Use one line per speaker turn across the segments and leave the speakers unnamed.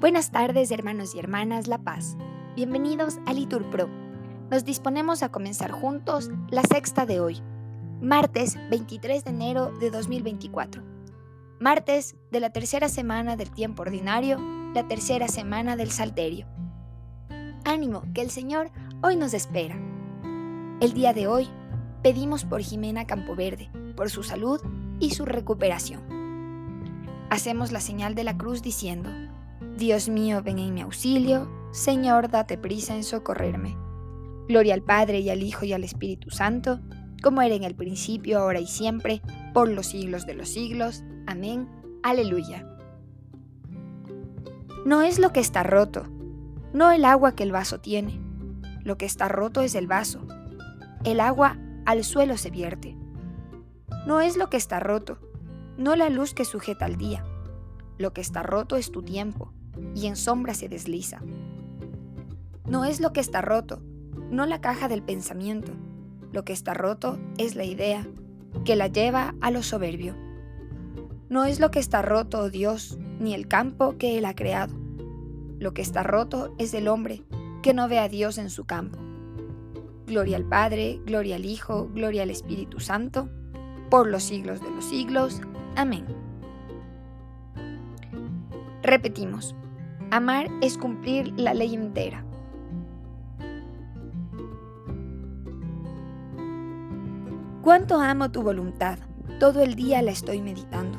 Buenas tardes, hermanos y hermanas La Paz. Bienvenidos a Litur Pro. Nos disponemos a comenzar juntos la sexta de hoy, martes 23 de enero de 2024. Martes de la tercera semana del tiempo ordinario, la tercera semana del Salterio. Ánimo, que el Señor hoy nos espera. El día de hoy pedimos por Jimena Campoverde, por su salud y su recuperación. Hacemos la señal de la cruz diciendo, Dios mío, ven en mi auxilio, Señor, date prisa en socorrerme. Gloria al Padre y al Hijo y al Espíritu Santo, como era en el principio, ahora y siempre, por los siglos de los siglos. Amén. Aleluya. No es lo que está roto, no el agua que el vaso tiene. Lo que está roto es el vaso. El agua al suelo se vierte. No es lo que está roto, no la luz que sujeta al día. Lo que está roto es tu tiempo, y en sombra se desliza. No es lo que está roto, no la caja del pensamiento. Lo que está roto es la idea, que la lleva a lo soberbio. No es lo que está roto, Dios, ni el campo que Él ha creado. Lo que está roto es el hombre, que no ve a Dios en su campo. Gloria al Padre, gloria al Hijo, gloria al Espíritu Santo, por los siglos de los siglos. Amén. Repetimos, amar es cumplir la ley entera. Cuánto amo tu voluntad, todo el día la estoy meditando.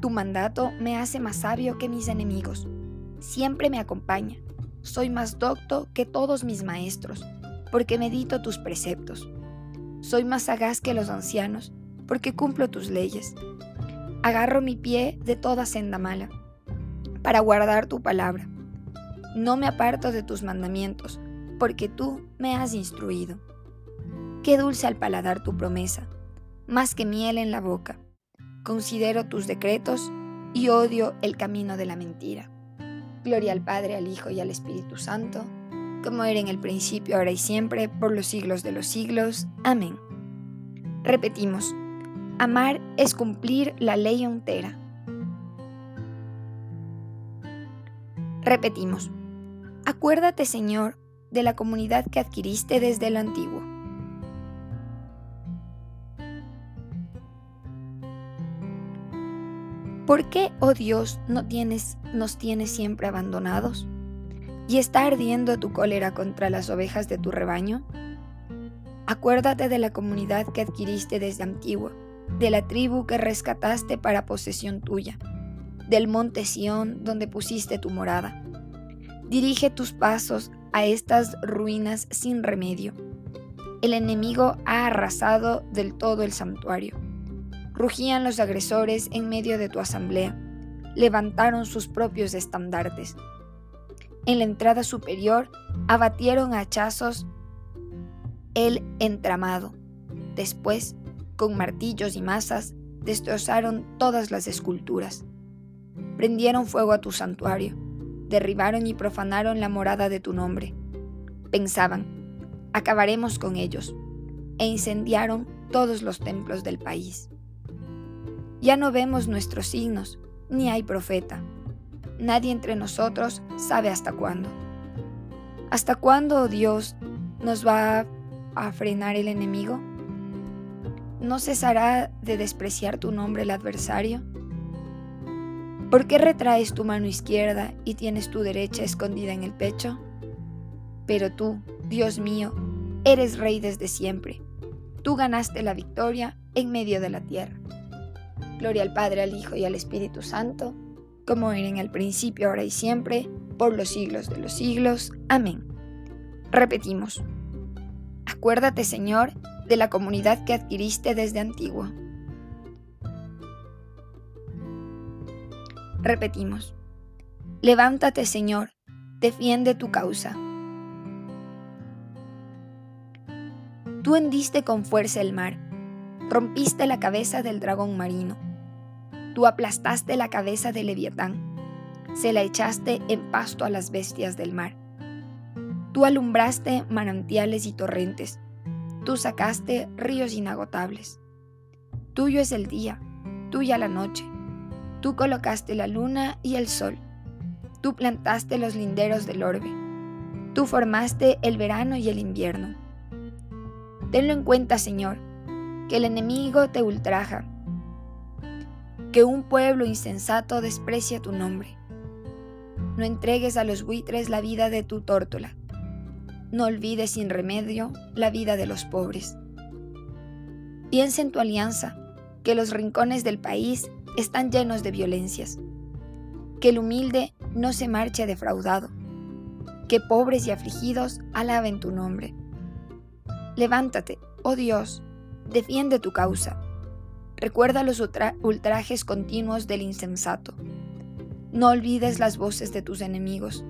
Tu mandato me hace más sabio que mis enemigos. Siempre me acompaña. Soy más docto que todos mis maestros, porque medito tus preceptos. Soy más sagaz que los ancianos, porque cumplo tus leyes. Agarro mi pie de toda senda mala, para guardar tu palabra. No me aparto de tus mandamientos, porque tú me has instruido. Qué dulce al paladar tu promesa, más que miel en la boca. Considero tus decretos y odio el camino de la mentira. Gloria al Padre, al Hijo y al Espíritu Santo, como era en el principio, ahora y siempre, por los siglos de los siglos. Amén. Repetimos, amar es cumplir la ley entera. Repetimos, acuérdate Señor de la comunidad que adquiriste desde lo antiguo ¿Por qué, oh Dios, no tienes, nos tienes siempre abandonados? ¿Y está ardiendo tu cólera contra las ovejas de tu rebaño? Acuérdate de la comunidad que adquiriste desde antiguo, de la tribu que rescataste para posesión tuya, del monte Sión donde pusiste tu morada. Dirige tus pasos a estas ruinas sin remedio. El enemigo ha arrasado del todo el santuario Rugían los agresores en medio de tu asamblea. Levantaron sus propios estandartes. En la entrada superior abatieron a hachazos el entramado. Después, con martillos y masas, destrozaron todas las esculturas. Prendieron fuego a tu santuario, derribaron y profanaron la morada de tu nombre. Pensaban, acabaremos con ellos, e incendiaron todos los templos del país. Ya no vemos nuestros signos, ni hay profeta. Nadie entre nosotros sabe hasta cuándo. ¿Hasta cuándo, oh Dios, nos va a frenar el enemigo? ¿No cesará de despreciar tu nombre el adversario? ¿Por qué retraes tu mano izquierda y tienes tu derecha escondida en el pecho? Pero tú, Dios mío, eres rey desde siempre. Tú ganaste la victoria en medio de la tierra. Gloria al Padre, al Hijo y al Espíritu Santo, como era en el principio, ahora y siempre, por los siglos de los siglos. Amén. Repetimos. Acuérdate, Señor, de la comunidad que adquiriste desde antiguo. Repetimos. Levántate, Señor, defiende tu causa. Tú hendiste con fuerza el mar, rompiste la cabeza del dragón marino Tú aplastaste la cabeza de Leviatán, se la echaste en pasto a las bestias del mar. Tú alumbraste manantiales y torrentes, tú sacaste ríos inagotables. Tuyo es el día, tuya la noche, tú colocaste la luna y el sol. Tú plantaste los linderos del orbe. Tú formaste el verano y el invierno. Tenlo en cuenta, Señor, que el enemigo te ultraja, que un pueblo insensato desprecia tu nombre. No entregues a los buitres la vida de tu tórtola. No olvides sin remedio la vida de los pobres. Piensa en tu alianza, que los rincones del país están llenos de violencias. Que el humilde no se marche defraudado. Que pobres y afligidos alaben tu nombre. Levántate, oh Dios, defiende tu causa. Recuerda los ultrajes continuos del insensato. No olvides las voces de tus enemigos,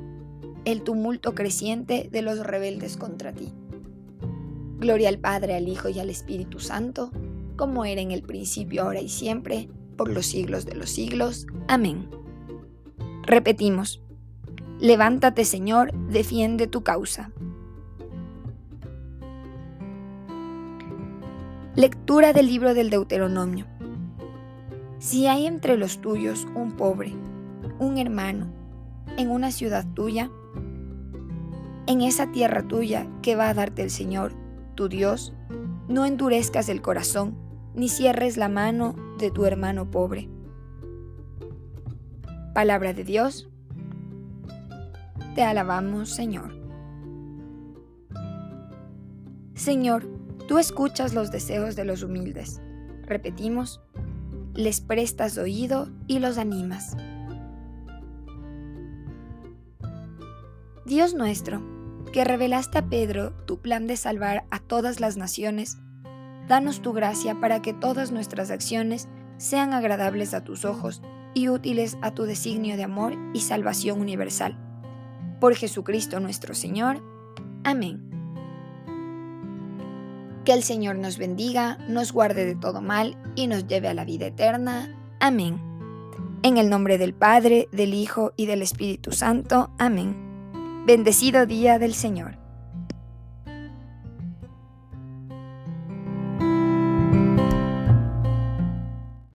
el tumulto creciente de los rebeldes contra ti. Gloria al Padre, al Hijo y al Espíritu Santo, como era en el principio, ahora y siempre, por los siglos de los siglos. Amén. Repetimos, levántate Señor, defiende tu causa. Lectura del libro del Deuteronomio. Si hay entre los tuyos un pobre, un hermano, en una ciudad tuya, en esa tierra tuya que va a darte el Señor, tu Dios, no endurezcas el corazón, ni cierres la mano de tu hermano pobre. Palabra de Dios. Te alabamos, Señor. Señor, tú escuchas los deseos de los humildes. Repetimos, les prestas oído y los animas. Dios nuestro, que revelaste a Pedro tu plan de salvar a todas las naciones, danos tu gracia para que todas nuestras acciones sean agradables a tus ojos y útiles a tu designio de amor y salvación universal. Por Jesucristo nuestro Señor. Amén. Que el Señor nos bendiga, nos guarde de todo mal y nos lleve a la vida eterna. Amén. En el nombre del Padre, del Hijo y del Espíritu Santo. Amén. Bendecido día del Señor.